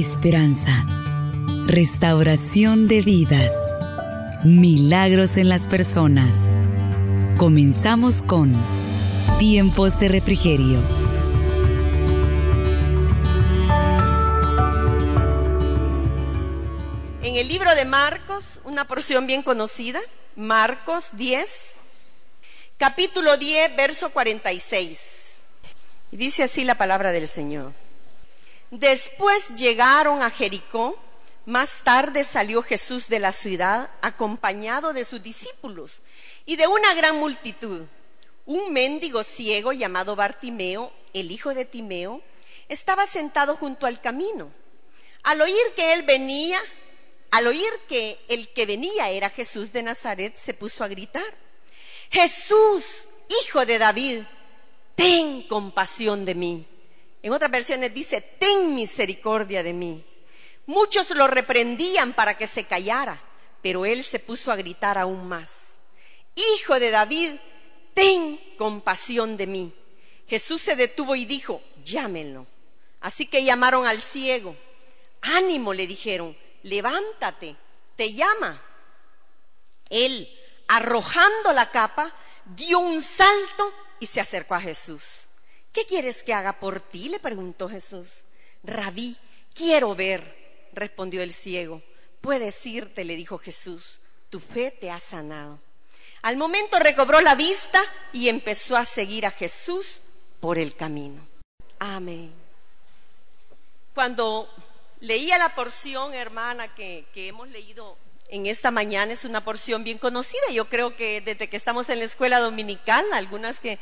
esperanza, restauración de vidas, milagros en las personas. Comenzamos con Tiempos de Refrigerio. En el libro de Marcos, una porción bien conocida, Marcos 10, capítulo 10, verso 46. Y dice así la palabra del Señor. Después llegaron a Jericó. Más tarde salió Jesús de la ciudad acompañado de sus discípulos y de una gran multitud. Un mendigo ciego llamado Bartimeo, el hijo de Timeo, estaba sentado junto al camino. Al oír que él venía, al oír que el que venía era Jesús de Nazaret, se puso a gritar, Jesús, hijo de David, ten compasión de mí. En otras versiones dice, ten misericordia de mí. Muchos lo reprendían para que se callara, pero él se puso a gritar aún más. Hijo de David, ten compasión de mí. Jesús se detuvo y dijo, llámenlo. Así que llamaron al ciego. Ánimo, le dijeron, levántate, te llama. Él, arrojando la capa, dio un salto y se acercó a Jesús. ¿Qué quieres que haga por ti? le preguntó Jesús. Rabí, quiero ver, respondió el ciego. Puedes irte, le dijo Jesús, tu fe te ha sanado. Al momento recobró la vista y empezó a seguir a Jesús por el camino. Amén. Cuando leía la porción, hermana, que, que hemos leído en esta mañana es una porción bien conocida. Yo creo que desde que estamos en la escuela dominical, algunas que,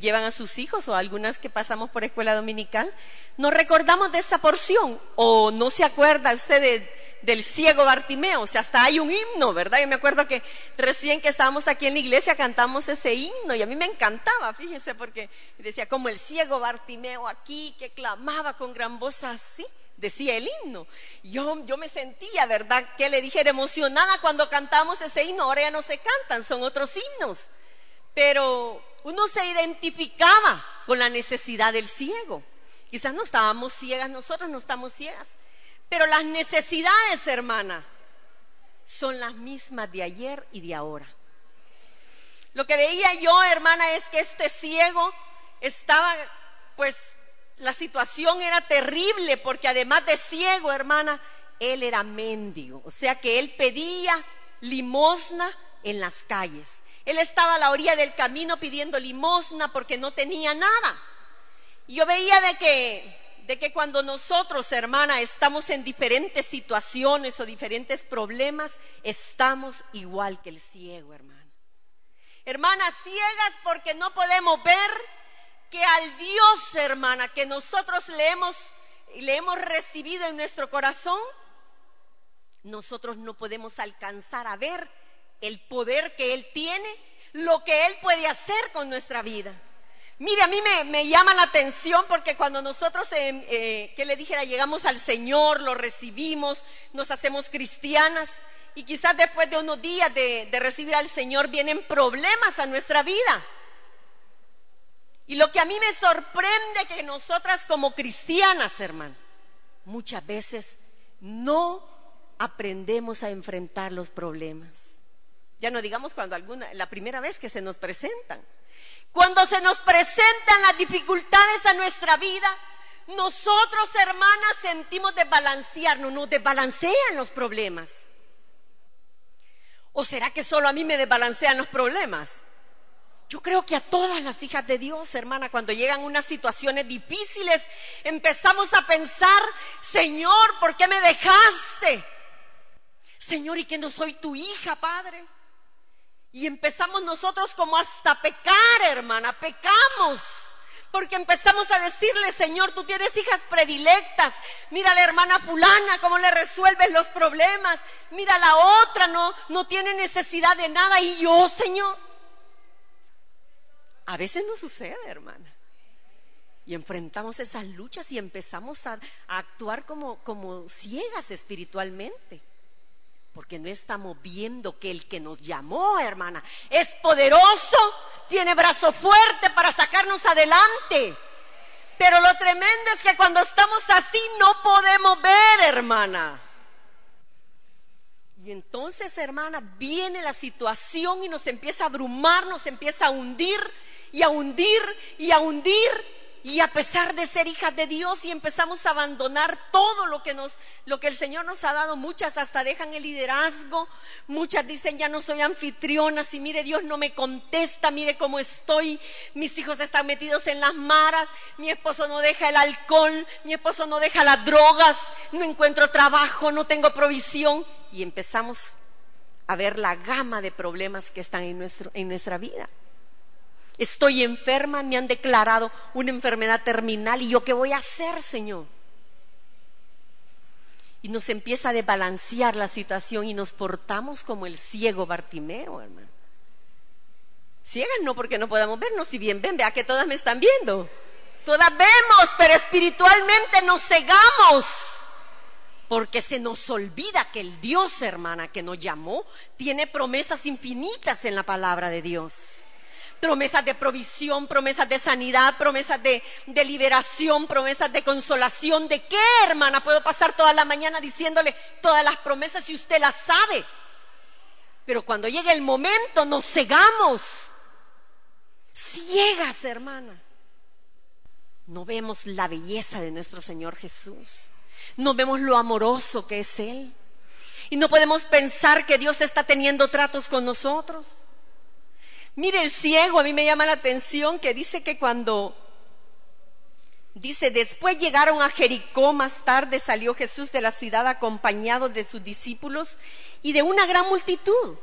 llevan a sus hijos o algunas que pasamos por escuela dominical, nos recordamos de esa porción. O no se acuerda usted del ciego Bartimeo. O sea, hasta hay un himno, ¿verdad? Yo me acuerdo que recién que estábamos aquí en la iglesia cantamos ese himno y a mí me encantaba, fíjese, porque decía como el ciego Bartimeo aquí que clamaba con gran voz así decía el himno. Yo, yo me sentía, ¿verdad? Que le dijera emocionada cuando cantamos ese himno. Ahora ya no se cantan, son otros himnos. Pero uno se identificaba con la necesidad del ciego. Quizás no estábamos ciegas, nosotros no estamos ciegas. Pero las necesidades, hermana, son las mismas de ayer y de ahora. Lo que veía yo, hermana, es que este ciego estaba pues la situación era terrible porque además de ciego, hermana, él era mendigo. O sea que él pedía limosna en las calles. Él estaba a la orilla del camino pidiendo limosna porque no tenía nada. Yo veía de que, de que cuando nosotros, hermana, estamos en diferentes situaciones o diferentes problemas, estamos igual que el ciego, hermana. Hermanas ciegas porque no podemos ver que al Dios, hermana, que nosotros le hemos, le hemos recibido en nuestro corazón, nosotros no podemos alcanzar a ver el poder que Él tiene, lo que Él puede hacer con nuestra vida. Mire, a mí me, llama la atención porque cuando nosotros, eh, eh, que le dijera, llegamos al Señor, lo recibimos, nos hacemos cristianas y quizás después de unos días de, de recibir al Señor vienen problemas a nuestra vida. Y lo que a mí me sorprende que nosotras como cristianas, hermano, muchas veces no aprendemos a enfrentar los problemas. Ya no digamos cuando alguna, la primera vez que se nos presentan. Cuando se nos presentan las dificultades a nuestra vida, nosotros, hermanas, sentimos desbalancearnos, nos desbalancean los problemas. ¿O será que solo a mí me desbalancean los problemas? Yo creo que a todas las hijas de Dios, hermana, cuando llegan unas situaciones difíciles, empezamos a pensar, Señor, ¿por qué me dejaste? Señor, ¿y que no soy tu hija, Padre? Y empezamos nosotros como hasta pecar, hermana, pecamos. Porque empezamos a decirle, Señor, tú tienes hijas predilectas. Mira la hermana fulana, cómo le resuelves los problemas. Mira la otra, no, no tiene necesidad de nada. Y yo, Señor. A veces no sucede, hermana. Y enfrentamos esas luchas y empezamos a, actuar como, como ciegas espiritualmente. Porque no estamos viendo que el que nos llamó, hermana, es poderoso, tiene brazo fuerte para sacarnos adelante. Pero lo tremendo es que cuando estamos así no podemos ver, hermana. Y entonces, hermana, viene la situación y nos empieza a abrumar, nos empieza a hundir y a hundir y a hundir y a pesar de ser hijas de Dios y empezamos a abandonar todo lo que nos lo que el Señor nos ha dado, muchas hasta dejan el liderazgo, muchas dicen ya no soy anfitriona, si mire Dios no me contesta, mire cómo estoy, mis hijos están metidos en las maras, mi esposo no deja el alcohol, mi esposo no deja las drogas, no encuentro trabajo, no tengo provisión y empezamos a ver la gama de problemas que están en nuestro en nuestra vida. Estoy enferma, me han declarado una enfermedad terminal y yo qué voy a hacer, Señor. Y nos empieza a desbalancear la situación y nos portamos como el ciego Bartimeo, hermano. Ciegas no porque no podamos vernos, si bien ven, vea que todas me están viendo. Todas vemos, pero espiritualmente nos cegamos. Porque se nos olvida que el Dios, hermana, que nos llamó, tiene promesas infinitas en la palabra de Dios promesas de provisión, promesas de sanidad, promesas de, liberación, promesas de consolación. ¿De qué, hermana? Puedo pasar toda la mañana diciéndole todas las promesas si usted las sabe. Pero cuando llega el momento nos cegamos. Ciegas, hermana. No vemos la belleza de nuestro Señor Jesús. No vemos lo amoroso que es Él. Y no podemos pensar que Dios está teniendo tratos con nosotros. Mire el ciego, a mí me llama la atención que dice que cuando, dice, después llegaron a Jericó, más tarde salió Jesús de la ciudad acompañado de sus discípulos y de una gran multitud.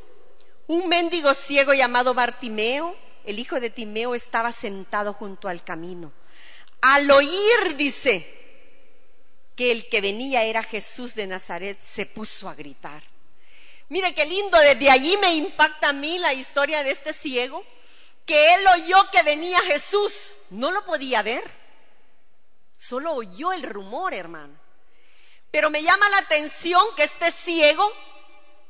Un mendigo ciego llamado Bartimeo, el hijo de Timeo, estaba sentado junto al camino. Al oír, dice, que el que venía era Jesús de Nazaret, se puso a gritar. Mire qué lindo, desde allí me impacta a mí la historia de este ciego, que él oyó que venía Jesús, no lo podía ver, solo oyó el rumor, hermano. Pero me llama la atención que este ciego,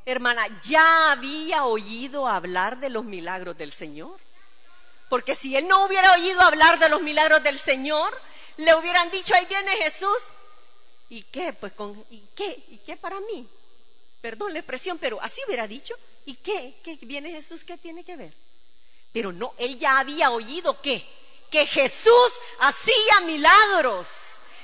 hermana, ya había oído hablar de los milagros del Señor. Porque si él no hubiera oído hablar de los milagros del Señor, le hubieran dicho, ahí viene Jesús. ¿Y qué? Pues ¿y qué? ¿Y qué para mí? Perdón la expresión, pero así hubiera dicho. ¿Y qué? ¿Qué viene Jesús? ¿Qué tiene que ver? Pero no, él ya había oído que, que Jesús hacía milagros,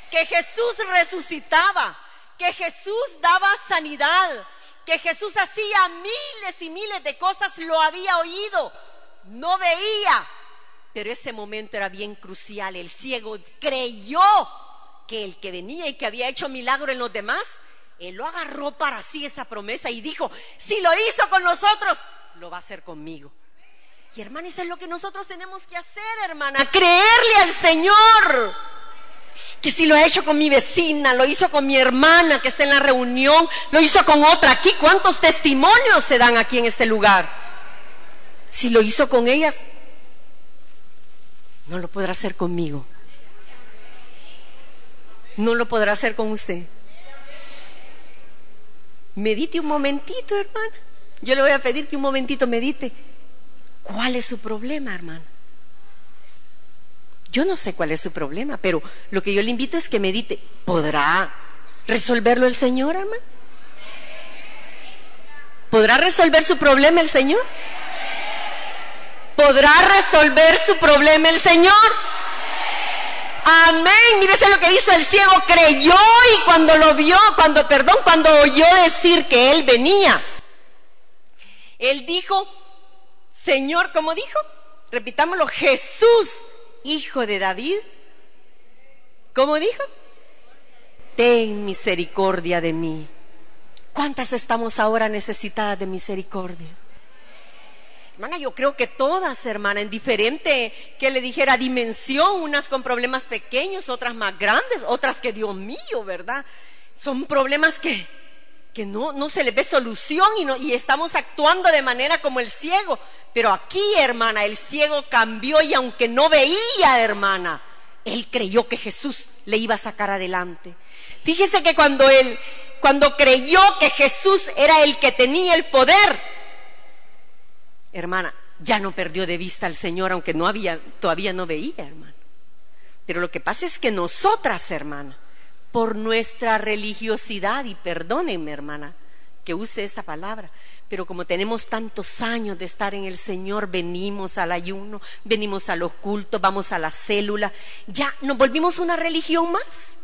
que Jesús resucitaba, que Jesús daba sanidad, que Jesús hacía miles y miles de cosas, lo había oído, no veía, pero ese momento era bien crucial. El ciego creyó que el que venía y que había hecho milagro en los demás él lo agarró para sí esa promesa y dijo, si lo hizo con nosotros, lo va a hacer conmigo. Y hermana, eso es lo que nosotros tenemos que hacer, hermana, creerle al Señor. Que si lo ha hecho con mi vecina, lo hizo con mi hermana que está en la reunión, lo hizo con otra aquí. ¿Cuántos testimonios se dan aquí en este lugar? Si lo hizo con ellas, no lo podrá hacer conmigo. No lo podrá hacer con usted. Medite un momentito, hermana. Yo le voy a pedir que un momentito medite. ¿Cuál es su problema, hermana? Yo no sé cuál es su problema, pero lo que yo le invito es que medite. ¿Podrá resolverlo el Señor, hermano? ¿Podrá resolver su problema el Señor? ¿Podrá resolver su problema el Señor? Amén. Mírese lo que hizo el ciego. Creyó cuando lo vio, cuando, perdón, cuando oyó decir que él venía, él dijo, Señor, ¿cómo dijo? Repitámoslo, Jesús, hijo de David. ¿Cómo dijo? Ten misericordia de mí. ¿Cuántas estamos ahora necesitadas de misericordia? Hermana, yo creo que todas, hermana, en diferente, que le dijera dimensión, unas con problemas pequeños, otras más grandes, otras que, Dios mío, ¿verdad? Son problemas que, que no, no se les ve solución y, no, y estamos actuando de manera como el ciego. Pero aquí, hermana, el ciego cambió y aunque no veía, hermana, él creyó que Jesús le iba a sacar adelante. Fíjese que cuando él, cuando creyó que Jesús era el que tenía el poder, hermana, ya no perdió de vista al Señor, aunque no había, todavía no veía, hermano. Pero lo que pasa es que nosotras, hermana, por nuestra religiosidad, y perdónenme, hermana, que use esa palabra, pero como tenemos tantos años de estar en el Señor, venimos al ayuno, venimos a los cultos, vamos a la célula, ya nos volvimos una religión más.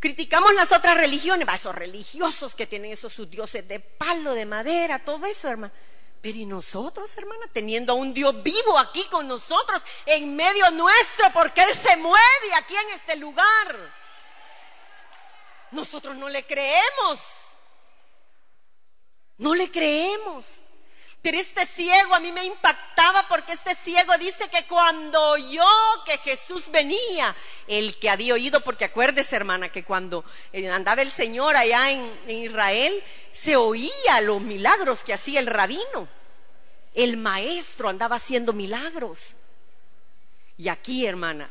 Criticamos las otras religiones, esos religiosos que tienen esos sus dioses de palo, de madera, todo eso, hermano. Pero y nosotros, hermana, teniendo a un Dios vivo aquí con nosotros, en medio nuestro, porque Él se mueve aquí en este lugar. Nosotros no le creemos. No le creemos. Pero este ciego a mí me impactaba porque este ciego dice que cuando oyó que Jesús venía, el que había oído, porque acuérdese hermana que cuando eh, andaba el Señor allá en, en Israel, se oía los milagros que hacía el rabino. El maestro andaba haciendo milagros. Y aquí, hermana,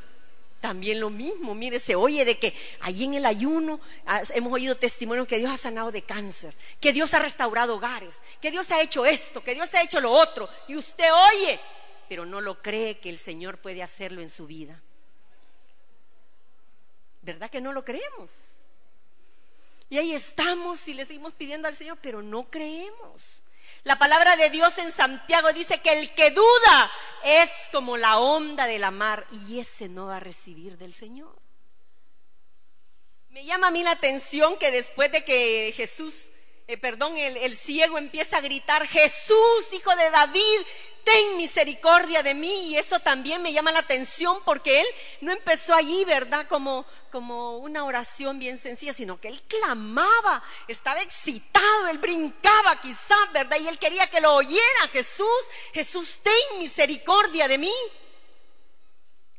también lo mismo, mire, se oye de que ahí en el ayuno ah, hemos oído testimonios que Dios ha sanado de cáncer, que Dios ha restaurado hogares, que Dios ha hecho esto, que Dios ha hecho lo otro, y usted oye, pero no lo cree que el Señor puede hacerlo en su vida. ¿Verdad que no lo creemos? Y ahí estamos y le seguimos pidiendo al Señor, pero no creemos. La palabra de Dios en Santiago dice que el que duda es como la onda de la mar y ese no va a recibir del Señor. Me llama a mí la atención que después de que Jesús eh, perdón, el, ciego empieza a gritar, Jesús, hijo de David, ten misericordia de mí. Y eso también me llama la atención porque él no empezó allí, ¿verdad? Como, como una oración bien sencilla, sino que él clamaba, estaba excitado, él brincaba quizás, ¿verdad? Y él quería que lo oyera Jesús, Jesús, ten misericordia de mí.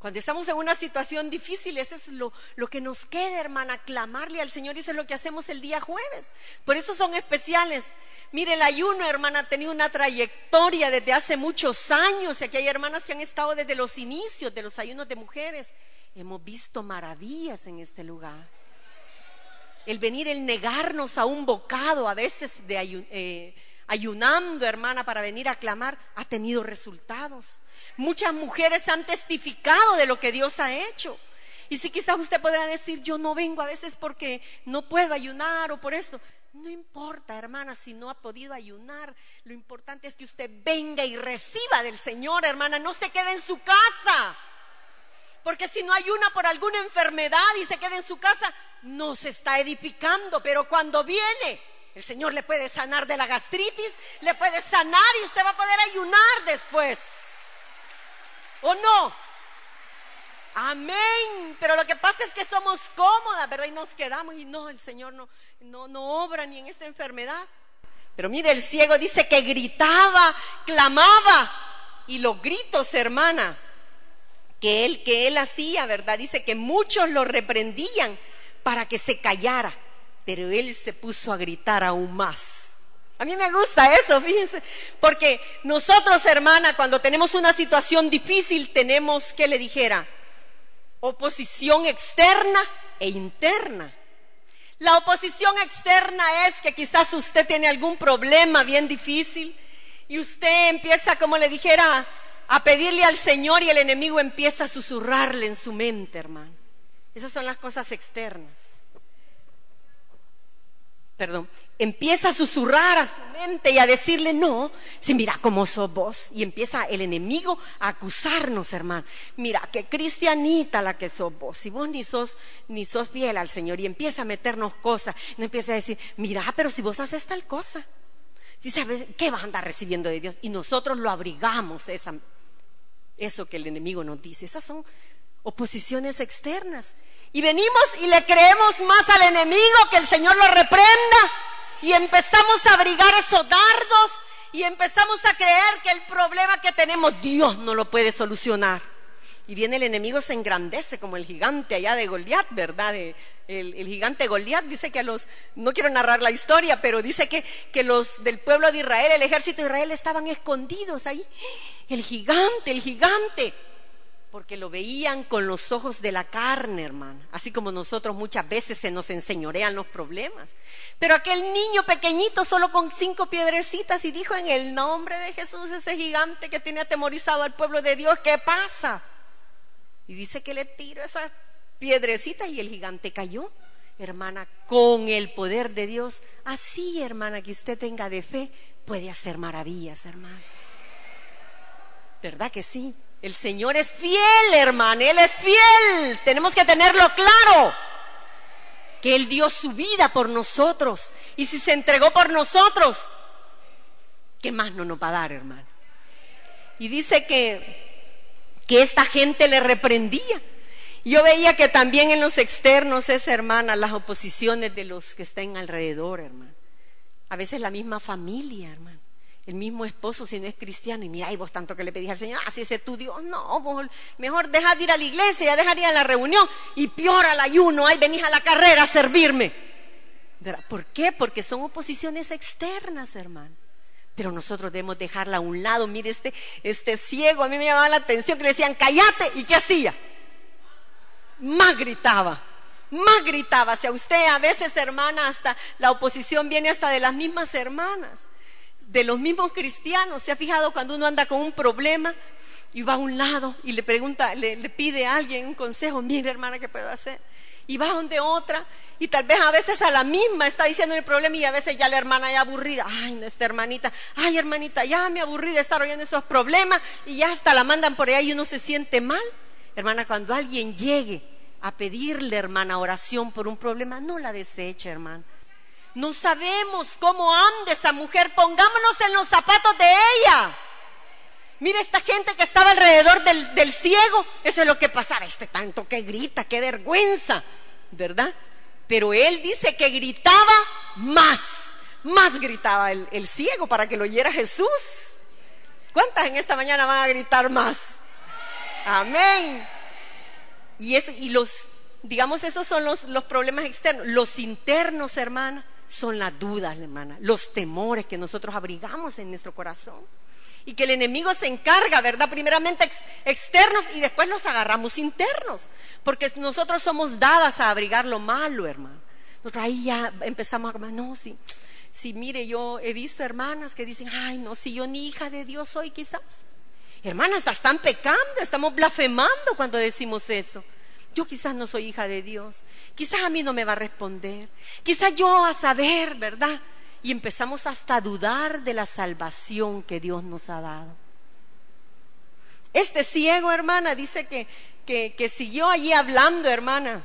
Cuando estamos en una situación difícil, eso es lo, lo, que nos queda, hermana, clamarle al Señor. Y eso es lo que hacemos el día jueves. Por eso son especiales. Mire, el ayuno, hermana, ha tenido una trayectoria desde hace muchos años. Y aquí hay hermanas que han estado desde los inicios de los ayunos de mujeres. Hemos visto maravillas en este lugar. El venir, el negarnos a un bocado a veces de eh, ayunando, hermana, para venir a clamar, ha tenido resultados. Muchas mujeres han testificado de lo que Dios ha hecho. Y si quizás usted podrá decir, yo no vengo a veces porque no puedo ayunar o por esto. No importa, hermana, si no ha podido ayunar. Lo importante es que usted venga y reciba del Señor, hermana. No se quede en su casa. Porque si no ayuna por alguna enfermedad y se queda en su casa, no se está edificando. Pero cuando viene, el Señor le puede sanar de la gastritis, le puede sanar y usted va a poder ayunar después. ¿O no? Amén. Pero lo que pasa es que somos cómodas, ¿verdad? Y nos quedamos y no, el Señor no, no, no obra ni en esta enfermedad. Pero mire, el ciego dice que gritaba, clamaba. Y los gritos, hermana, que él, que él hacía, ¿verdad? Dice que muchos lo reprendían para que se callara. Pero él se puso a gritar aún más. A mí me gusta eso, fíjense, porque nosotros, hermana, cuando tenemos una situación difícil, tenemos, que le dijera? Oposición externa e interna. La oposición externa es que quizás usted tiene algún problema bien difícil y usted empieza, como le dijera, a pedirle al Señor y el enemigo empieza a susurrarle en su mente, hermano. Esas son las cosas externas perdón, empieza a susurrar a su mente y a decirle, no, si mira cómo sos vos. Y empieza el enemigo a acusarnos, hermano. Mira, que cristianita la que sos vos. Si vos ni sos, ni sos fiel al Señor y empieza a meternos cosas, no empieza a decir, mira, pero si vos haces tal cosa. Si sabes, ¿qué vas a andar recibiendo de Dios? Y nosotros lo abrigamos, esa, eso que el enemigo nos dice. Esas son oposiciones externas. Y venimos y le creemos más al enemigo que el Señor lo reprenda. Y empezamos a abrigar esos dardos y empezamos a creer que el problema que tenemos Dios no lo puede solucionar. Y viene el enemigo, se engrandece como el gigante allá de Goliat, ¿verdad? El, el, gigante Goliat dice que a los, no quiero narrar la historia, pero dice que, que los del pueblo de Israel, el ejército de Israel estaban escondidos ahí. El gigante, el gigante porque lo veían con los ojos de la carne, hermano. Así como nosotros muchas veces se nos enseñorean los problemas. Pero aquel niño pequeñito, solo con cinco piedrecitas, y dijo en el nombre de Jesús, ese gigante que tiene atemorizado al pueblo de Dios, ¿qué pasa? Y dice que le tiró esas piedrecitas y el gigante cayó. Hermana, con el poder de Dios, así hermana que usted tenga de fe, puede hacer maravillas, hermana. ¿Verdad que sí? El Señor es fiel, hermana, Él es fiel. Tenemos que tenerlo claro. Que Él dio su vida por nosotros. Y si se entregó por nosotros, ¿qué más no nos va a dar, hermano? Y dice que, que esta gente le reprendía. Yo veía que también en los externos es, hermana, las oposiciones de los que están alrededor, hermano. A veces la misma familia, hermano. El mismo esposo, si no es cristiano, y mira, y vos tanto que le pedís al Señor, así ah, es tu Dios, no, mejor deja de ir a la iglesia, deja de ir a la reunión, y peor al ayuno, ay, venís a la carrera a servirme. ¿Por qué? Porque son oposiciones externas, hermano. Pero nosotros debemos dejarla a un lado. Mire, este, este ciego, a mí me llamaba la atención que le decían, cállate, ¿y qué hacía? Más gritaba, más gritaba. Si a usted a veces, hermana, hasta la oposición viene hasta de las mismas hermanas, de los mismos cristianos. ¿Se ha fijado cuando uno anda con un problema y va a un lado y le pregunta, le, pide a alguien un consejo? Mire, hermana, ¿qué puedo hacer? y va donde otra y tal vez a veces a la misma está diciendo el problema y a veces ya la hermana ya aburrida, ay, no, esta hermanita, ay, hermanita, ya me aburrí de estar oyendo esos problemas y ya hasta la mandan por ahí y uno se siente mal. Hermana, cuando alguien llegue a pedirle, hermana, oración por un problema, no la deseche, hermana. No sabemos cómo anda esa mujer, pongámonos en los zapatos de ella. Mira esta gente que estaba alrededor del, ciego, eso es lo que pasaba, este tanto que grita, qué vergüenza, ¿verdad? Pero él dice que gritaba más, más gritaba el, el ciego para que lo oyera Jesús. ¿Cuántas en esta mañana van a gritar más? Amén. Y, eso, y los, digamos, esos son los, los problemas externos. Los internos, hermana, son las dudas, hermana, los temores que nosotros abrigamos en nuestro corazón y que el enemigo se encarga, ¿verdad? Primeramente externos y después los agarramos internos, porque nosotros somos dadas a abrigar lo malo, hermano. Nosotros ahí ya empezamos a, no, sí, sí, mire, yo he visto hermanas que dicen, ay, no, si yo ni hija de Dios soy quizás. Hermanas, están pecando, estamos blasfemando cuando decimos eso. Yo quizás no soy hija de Dios, quizás a mí no me va a responder, quizás yo a saber, ¿verdad? y empezamos hasta a dudar de la salvación que Dios nos ha dado. Este ciego, hermana, dice que, que, siguió allí hablando, hermana,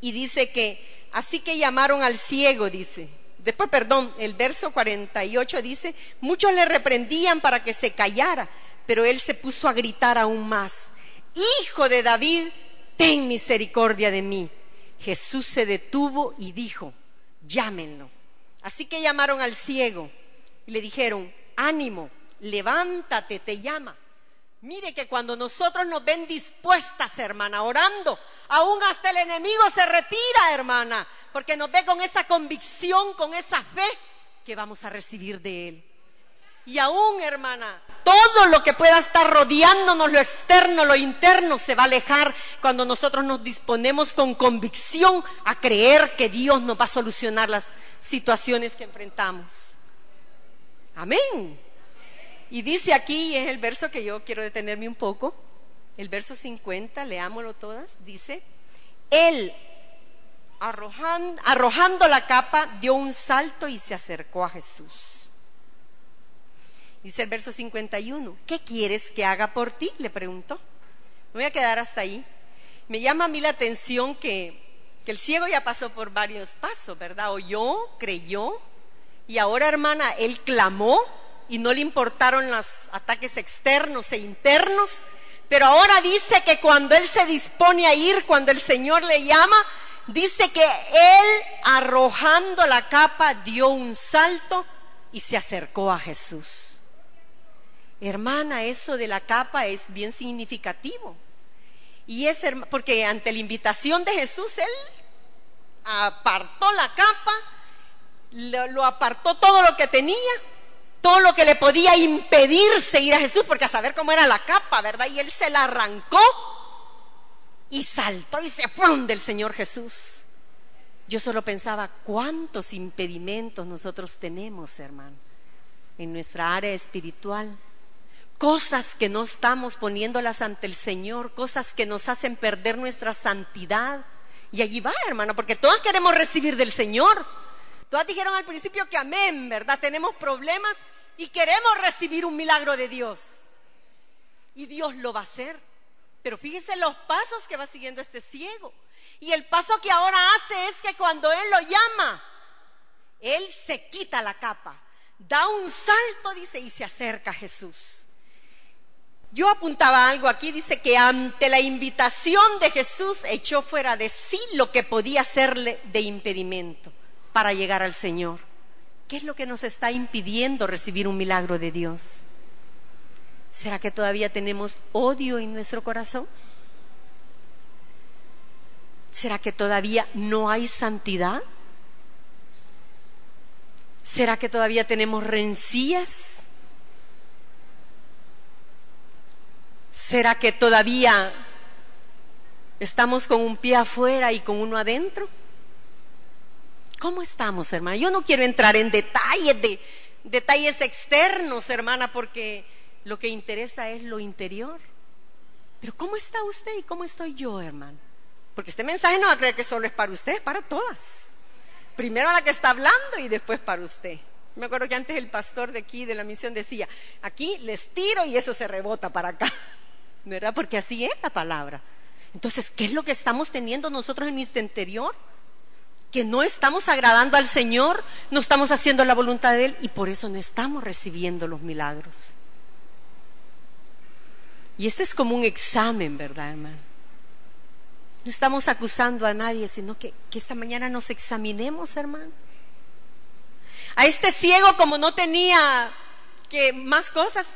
y dice que, así que llamaron al ciego, dice. Después, perdón, el verso 48 dice, muchos le reprendían para que se callara, pero él se puso a gritar aún más, Hijo de David, ten misericordia de mí. Jesús se detuvo y dijo, llámenlo. Así que llamaron al ciego y le dijeron, ánimo, levántate, te llama. Mire que cuando nosotros nos ven dispuestas, hermana, orando, aún hasta el enemigo se retira, hermana, porque nos ve con esa convicción, con esa fe que vamos a recibir de Él. Y aún, hermana, todo lo que pueda estar rodeándonos, lo externo, lo interno, se va a alejar cuando nosotros nos disponemos con convicción a creer que Dios nos va a solucionar las situaciones que enfrentamos. Amén. Y dice aquí, es el verso que yo quiero detenerme un poco, el verso 50, leámoslo todas, dice, Él, arrojando la capa, dio un salto y se acercó a Jesús. Dice el verso 51, ¿qué quieres que haga por ti? Le preguntó. Me voy a quedar hasta ahí. Me llama a mí la atención que, que el ciego ya pasó por varios pasos, ¿verdad? Oyó, creyó, y ahora, hermana, él clamó y no le importaron los ataques externos e internos, pero ahora dice que cuando él se dispone a ir, cuando el Señor le llama, dice que él, arrojando la capa, dio un salto y se acercó a Jesús. Hermana, eso de la capa es bien significativo. Y es porque ante la invitación de Jesús, él apartó la capa, lo, apartó todo lo que tenía, todo lo que le podía impedir seguir a Jesús, porque a saber cómo era la capa, ¿verdad? Y él se la arrancó y saltó y se fue del Señor Jesús. Yo solo pensaba, ¿cuántos impedimentos nosotros tenemos, hermano, en nuestra área espiritual? Cosas que no estamos poniéndolas ante el Señor, cosas que nos hacen perder nuestra santidad. Y allí va, hermana, porque todas queremos recibir del Señor. Todas dijeron al principio que amén, ¿verdad? Tenemos problemas y queremos recibir un milagro de Dios. Y Dios lo va a hacer. Pero fíjese los pasos que va siguiendo este ciego. Y el paso que ahora hace es que cuando Él lo llama, Él se quita la capa, da un salto, dice, y se acerca a Jesús. Yo apuntaba algo aquí, dice que ante la invitación de Jesús echó fuera de sí lo que podía serle de impedimento para llegar al Señor. ¿Qué es lo que nos está impidiendo recibir un milagro de Dios? ¿Será que todavía tenemos odio en nuestro corazón? ¿Será que todavía no hay santidad? ¿Será que todavía tenemos rencillas? ¿Será que todavía estamos con un pie afuera y con uno adentro? ¿Cómo estamos, hermana? Yo no quiero entrar en detalles de detalles externos, hermana, porque lo que interesa es lo interior. Pero ¿cómo está usted y cómo estoy yo, hermano? Porque este mensaje no va a creer que solo es para usted, es para todas. Primero a la que está hablando y después para usted. Me acuerdo que antes el pastor de aquí, de la misión, decía, aquí les tiro y eso se rebota para acá. ¿Verdad? Porque así es la palabra. Entonces, ¿qué es lo que estamos teniendo nosotros en nuestro interior? Que no estamos agradando al Señor, no estamos haciendo la voluntad de Él y por eso no estamos recibiendo los milagros. Y este es como un examen, ¿verdad, hermano? No estamos acusando a nadie, sino que, esta mañana nos examinemos, hermano. A este ciego, como no tenía que más cosas,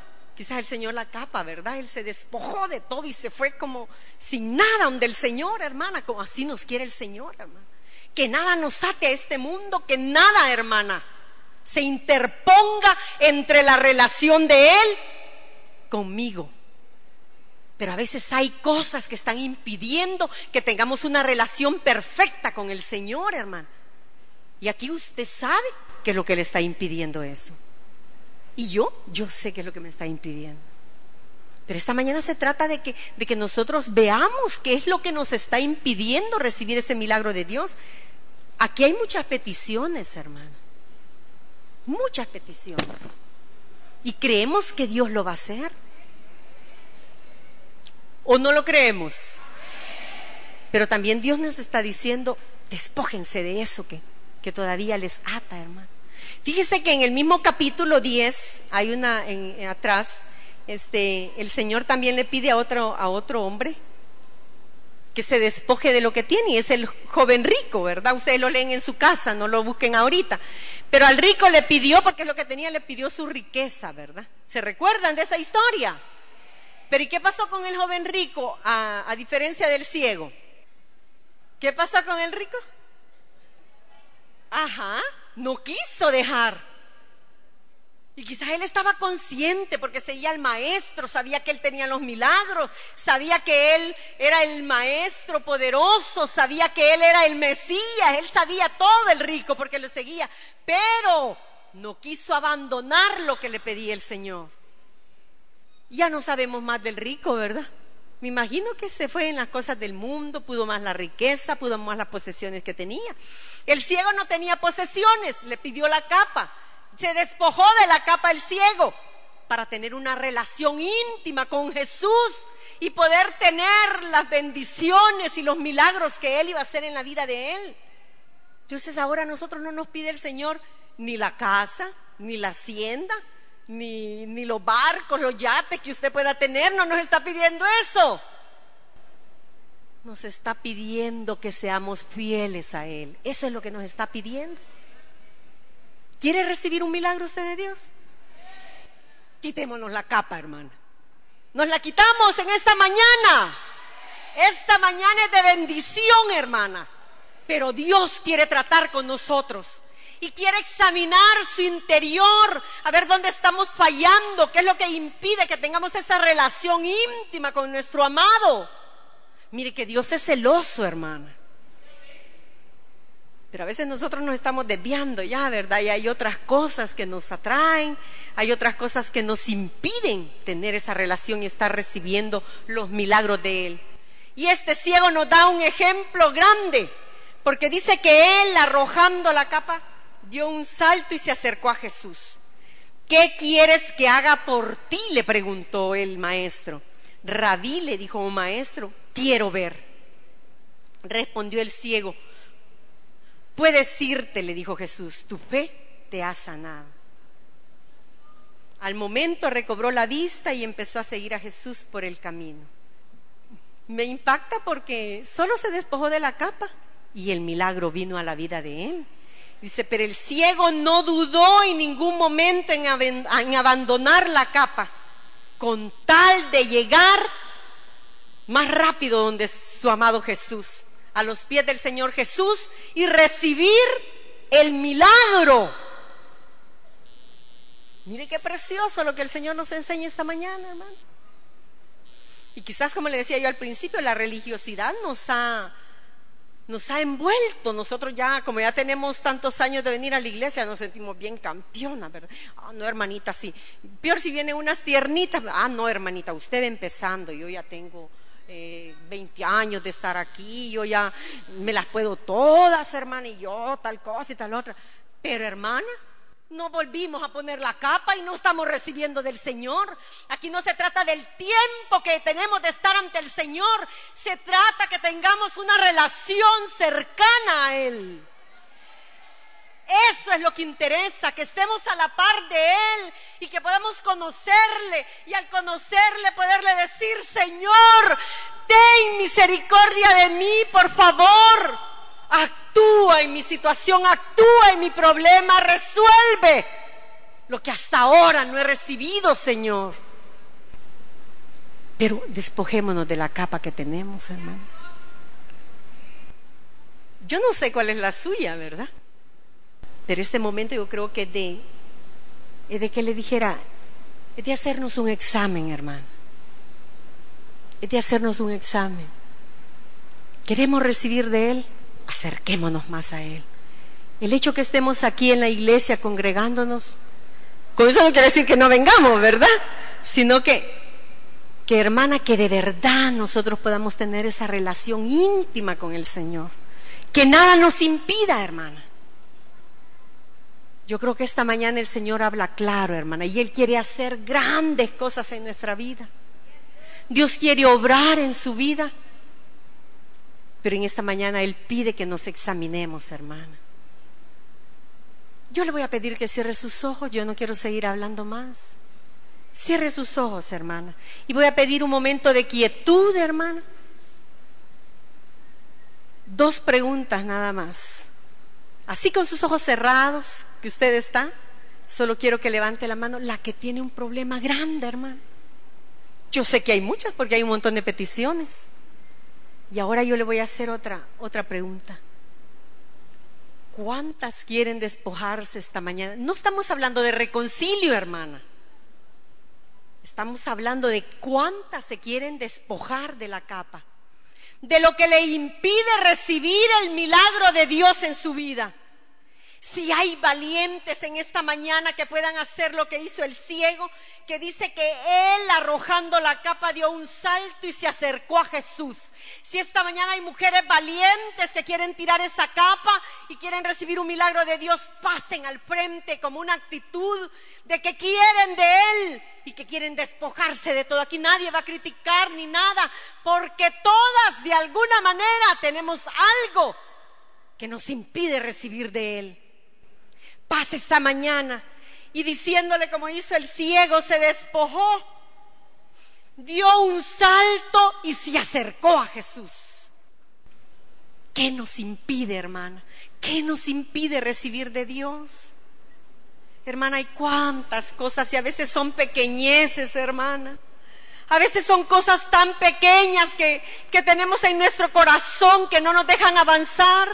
quizás el Señor la capa, ¿verdad? Él se despojó de todo y se fue como sin nada donde el Señor, hermana, como así nos quiere el Señor, hermana. Que nada nos ate a este mundo, que nada, hermana, se interponga entre la relación de Él conmigo. Pero a veces hay cosas que están impidiendo que tengamos una relación perfecta con el Señor, hermano. Y aquí usted sabe que es lo que le está impidiendo eso. Y yo, yo sé que es lo que me está impidiendo. Pero esta mañana se trata de que, de que nosotros veamos qué es lo que nos está impidiendo recibir ese milagro de Dios. Aquí hay muchas peticiones, hermano. Muchas peticiones. Y creemos que Dios lo va a hacer. ¿O no lo creemos? Pero también Dios nos está diciendo, despójense de eso que, que todavía les ata, hermano. Fíjese que en el mismo capítulo 10, hay una en, atrás, este, el Señor también le pide a otro, a otro hombre que se despoje de lo que tiene, y es el joven rico, ¿verdad? Ustedes lo leen en su casa, no lo busquen ahorita. Pero al rico le pidió, porque es lo que tenía, le pidió su riqueza, ¿verdad? ¿Se recuerdan de esa historia? Pero ¿y qué pasó con el joven rico a, diferencia del ciego? ¿Qué pasó con el rico? Ajá, no quiso dejar. Y quizás él estaba consciente porque seguía al maestro, sabía que él tenía los milagros, sabía que él era el maestro poderoso, sabía que él era el Mesías, él sabía todo el rico porque le seguía, pero no quiso abandonar lo que le pedía el Señor. Ya no sabemos más del rico, ¿verdad? Me imagino que se fue en las cosas del mundo, pudo más la riqueza, pudo más las posesiones que tenía. El ciego no tenía posesiones, le pidió la capa, se despojó de la capa el ciego para tener una relación íntima con Jesús y poder tener las bendiciones y los milagros que Él iba a hacer en la vida de Él. Entonces ahora a nosotros no nos pide el Señor ni la casa, ni la hacienda, ni, ni los barcos, los yates que usted pueda tener, no nos está pidiendo eso. Nos está pidiendo que seamos fieles a Él. Eso es lo que nos está pidiendo. ¿Quiere recibir un milagro usted de Dios? Quitémonos la capa, hermana. Nos la quitamos en esta mañana. Esta mañana es de bendición, hermana. Pero Dios quiere tratar con nosotros y quiere examinar su interior, a ver dónde estamos fallando, qué es lo que impide que tengamos esa relación íntima con nuestro amado. Mire que Dios es celoso, hermana. Pero a veces nosotros nos estamos desviando ya, ¿verdad? Y hay otras cosas que nos atraen, hay otras cosas que nos impiden tener esa relación y estar recibiendo los milagros de Él. Y este ciego nos da un ejemplo grande, porque dice que Él, arrojando la capa, dio un salto y se acercó a Jesús. ¿Qué quieres que haga por ti? le preguntó el maestro. Rabí le dijo un maestro, quiero ver. Respondió el ciego, puedes irte, le dijo Jesús, tu fe te ha sanado. Al momento recobró la vista y empezó a seguir a Jesús por el camino. Me impacta porque solo se despojó de la capa y el milagro vino a la vida de él. Dice, pero el ciego no dudó en ningún momento en, abandonar la capa, con tal de llegar más rápido donde su amado Jesús, a los pies del Señor Jesús y recibir el milagro. Mire qué precioso lo que el Señor nos enseña esta mañana, hermano. Y quizás, como le decía yo al principio, la religiosidad nos ha nos ha envuelto. Nosotros ya, como ya tenemos tantos años de venir a la iglesia, nos sentimos bien campeona, ¿verdad? Ah, no, hermanita, sí. Peor si vienen unas tiernitas. Ah, no, hermanita, usted empezando, yo ya tengo eh, 20 años de estar aquí, yo ya me las puedo todas, hermana, y yo tal cosa y tal otra. Pero, hermana, no volvimos a poner la capa y no estamos recibiendo del Señor. Aquí no se trata del tiempo que tenemos de estar ante el Señor. Se trata que tengamos una relación cercana a Él. Eso es lo que interesa, que estemos a la par de Él y que podamos conocerle y al conocerle poderle decir, Señor, ten misericordia de mí, por favor actúa en mi situación, actúa en mi problema, resuelve lo que hasta ahora no he recibido, Señor. Pero despojémonos de la capa que tenemos, hermano. Yo no sé cuál es la suya, ¿verdad? Pero este momento yo creo que de, de que le dijera, es de hacernos un examen, hermano. Es de hacernos un examen. ¿Queremos recibir de Él? Acerquémonos más a Él. El hecho que estemos aquí en la iglesia congregándonos, con eso no quiere decir que no vengamos, ¿verdad? Sino que, que hermana, que de verdad nosotros podamos tener esa relación íntima con el Señor. Que nada nos impida, hermana. Yo creo que esta mañana el Señor habla claro, hermana, y Él quiere hacer grandes cosas en nuestra vida. Dios quiere obrar en su vida. Pero en esta mañana Él pide que nos examinemos, hermana. Yo le voy a pedir que cierre sus ojos, yo no quiero seguir hablando más. Cierre sus ojos, hermana. Y voy a pedir un momento de quietud, hermana. Dos preguntas nada más. Así con sus ojos cerrados, que usted está, solo quiero que levante la mano la que tiene un problema grande, hermana. Yo sé que hay muchas porque hay un montón de peticiones. Y ahora yo le voy a hacer otra, otra pregunta. ¿Cuántas quieren despojarse esta mañana? No estamos hablando de reconcilio, hermana. Estamos hablando de cuántas se quieren despojar de la capa, de lo que le impide recibir el milagro de Dios en su vida. Si hay valientes en esta mañana que puedan hacer lo que hizo el ciego, que dice que él arrojando la capa dio un salto y se acercó a Jesús. Si esta mañana hay mujeres valientes que quieren tirar esa capa y quieren recibir un milagro de Dios, pasen al frente como una actitud de que quieren de Él y que quieren despojarse de todo. Aquí nadie va a criticar ni nada, porque todas de alguna manera tenemos algo que nos impide recibir de Él paz esta mañana. Y diciéndole como hizo el ciego, se despojó, dio un salto y se acercó a Jesús. ¿Qué nos impide, hermana? ¿Qué nos impide recibir de Dios? Hermana, hay cuántas cosas y a veces son pequeñeces, hermana. A veces son cosas tan pequeñas que, que tenemos en nuestro corazón que no nos dejan avanzar.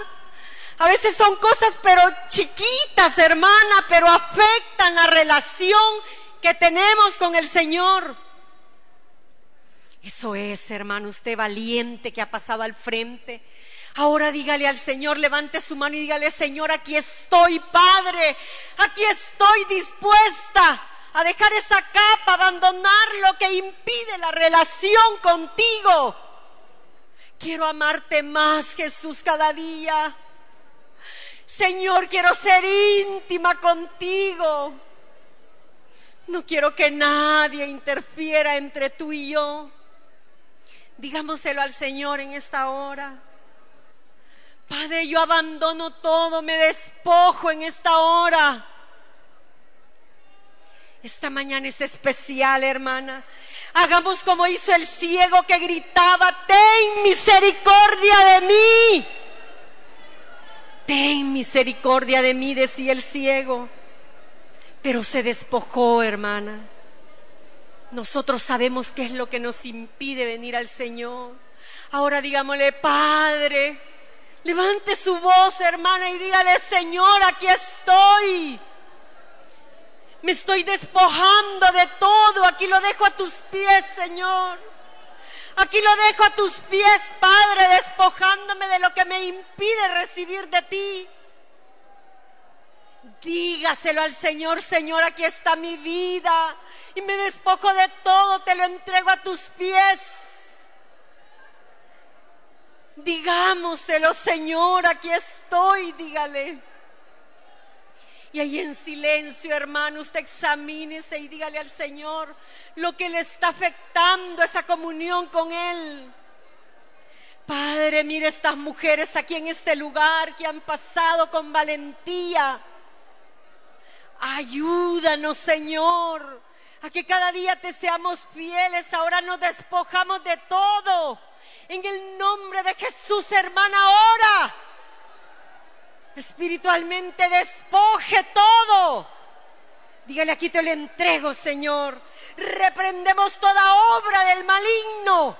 A veces son cosas pero chiquitas, hermana, pero afectan la relación que tenemos con el Señor. Eso es, hermano, usted valiente que ha pasado al frente. Ahora dígale al Señor, levante su mano y dígale, Señor, aquí estoy, Padre, aquí estoy dispuesta a dejar esa capa, abandonar lo que impide la relación contigo. Quiero amarte más, Jesús, cada día. Señor, quiero ser íntima contigo. No quiero que nadie interfiera entre tú y yo. Digámoselo al Señor en esta hora. Padre, yo abandono todo, me despojo en esta hora. Esta mañana es especial, hermana. Hagamos como hizo el ciego que gritaba, ten misericordia de mí. Ten misericordia de mí, decía el ciego. Pero se despojó, hermana. Nosotros sabemos qué es lo que nos impide venir al Señor. Ahora digámosle, Padre, Levante su voz, hermana, y dígale, Señor, aquí estoy. Me estoy despojando de todo. Aquí lo dejo a tus pies, Señor. Aquí lo dejo a tus pies, Padre, despojándome de lo que me impide recibir de ti. Dígaselo al Señor, Señor, aquí está mi vida. Y me despojo de todo, te lo entrego a tus pies. Digámoselo, Señor, aquí estoy, dígale. Y ahí en silencio, hermano, usted examínese y dígale al Señor lo que le está afectando esa comunión con Él. Padre, mire estas mujeres aquí en este lugar que han pasado con valentía. Ayúdanos, Señor, a que cada día te seamos fieles. Ahora nos despojamos de todo en el nombre de Jesús, hermana, ahora. Espiritualmente despoje todo. Dígale, aquí te lo entrego, Señor. Reprendemos toda obra del maligno.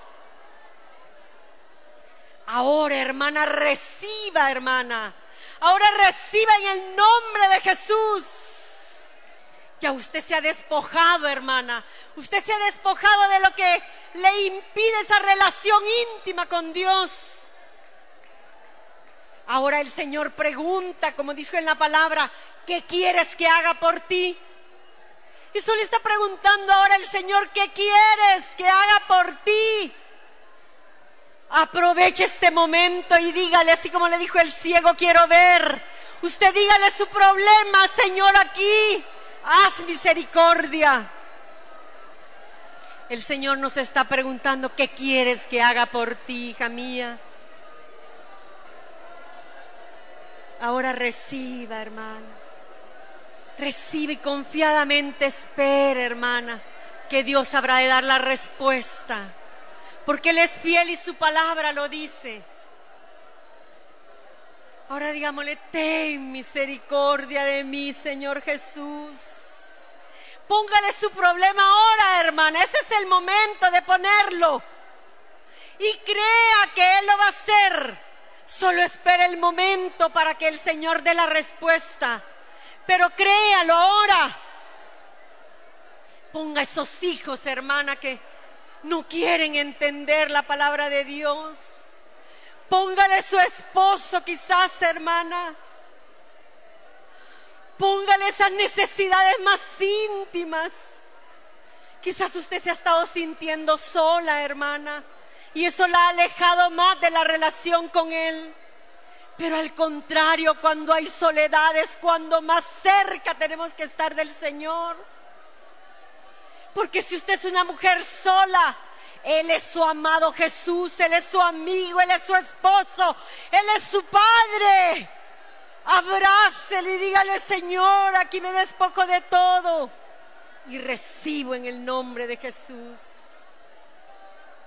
Ahora, hermana, reciba, hermana. Ahora reciba en el nombre de Jesús. Ya usted se ha despojado, hermana. Usted se ha despojado de lo que le impide esa relación íntima con Dios. Ahora el Señor pregunta, como dijo en la palabra, ¿qué quieres que haga por ti? Eso le está preguntando ahora el Señor, ¿qué quieres que haga por ti? Aproveche este momento y dígale, así como le dijo el ciego, quiero ver. Usted dígale su problema, Señor, aquí haz misericordia. El Señor nos está preguntando, ¿qué quieres que haga por ti, hija mía? Ahora reciba, hermana. Recibe y confiadamente espera, hermana, que Dios habrá de dar la respuesta. Porque Él es fiel y su palabra lo dice. Ahora digámosle, ten misericordia de mí, Señor Jesús. Póngale su problema ahora, hermana. Ese es el momento de ponerlo. Y crea que Él lo va a hacer. Solo espera el momento para que el Señor dé la respuesta. Pero créalo ahora. Ponga esos hijos, hermana, que no quieren entender la palabra de Dios. Póngale su esposo, quizás, hermana Póngale esas necesidades más íntimas. Quizás usted se ha estado sintiendo sola, hermana, y eso la ha alejado más de la relación con Él. Pero al contrario, cuando hay soledad es cuando más cerca tenemos que estar del Señor. Porque si usted es una mujer sola, Él es su amado Jesús, Él es su amigo, Él es su esposo, Él es su Padre. Abrácele y dígale, Señor, aquí me despojo de todo. Y recibo en el nombre de Jesús.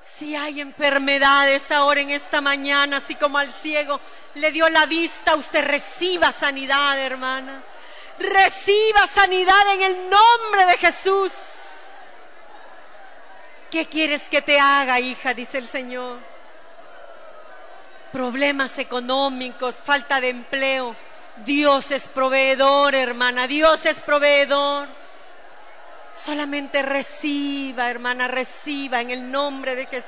Si hay enfermedades ahora en esta mañana, así como al ciego le dio la vista, usted reciba sanidad, hermana. Reciba sanidad en el nombre de Jesús. ¿Qué quieres que te haga, hija? Dice el Señor. Problemas económicos, falta de empleo Dios es proveedor, hermana, Dios es proveedor. Solamente reciba, hermana, reciba en el nombre de Jesús.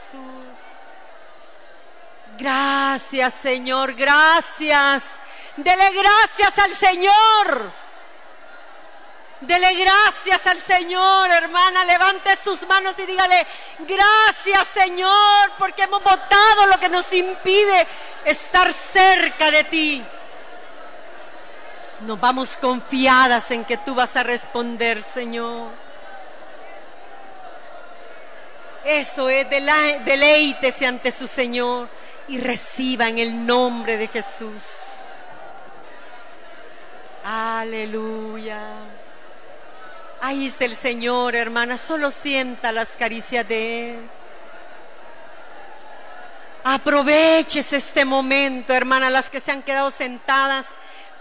Gracias, Señor, gracias. Dele gracias al Señor. Dele gracias al Señor, hermana. Levante sus manos y dígale, gracias Señor, porque hemos votado lo que nos impide estar cerca de ti. Nos vamos confiadas en que tú vas a responder, Señor. Eso es, deleítese ante su Señor y reciba en el nombre de Jesús. Aleluya. Ahí está el Señor, hermana. Solo sienta las caricias de Él. Aproveches este momento, hermana. Las que se han quedado sentadas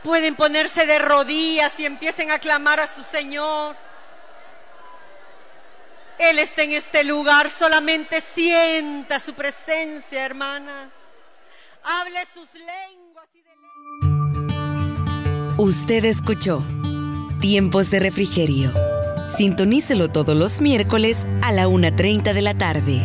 pueden ponerse de rodillas y empiecen a clamar a su Señor. Él está en este lugar. Solamente sienta su presencia, hermana. Hable sus lenguas y de Usted escuchó Tiempos de Refrigerio. Sintonícelo todos los miércoles a la 1.30 de la tarde.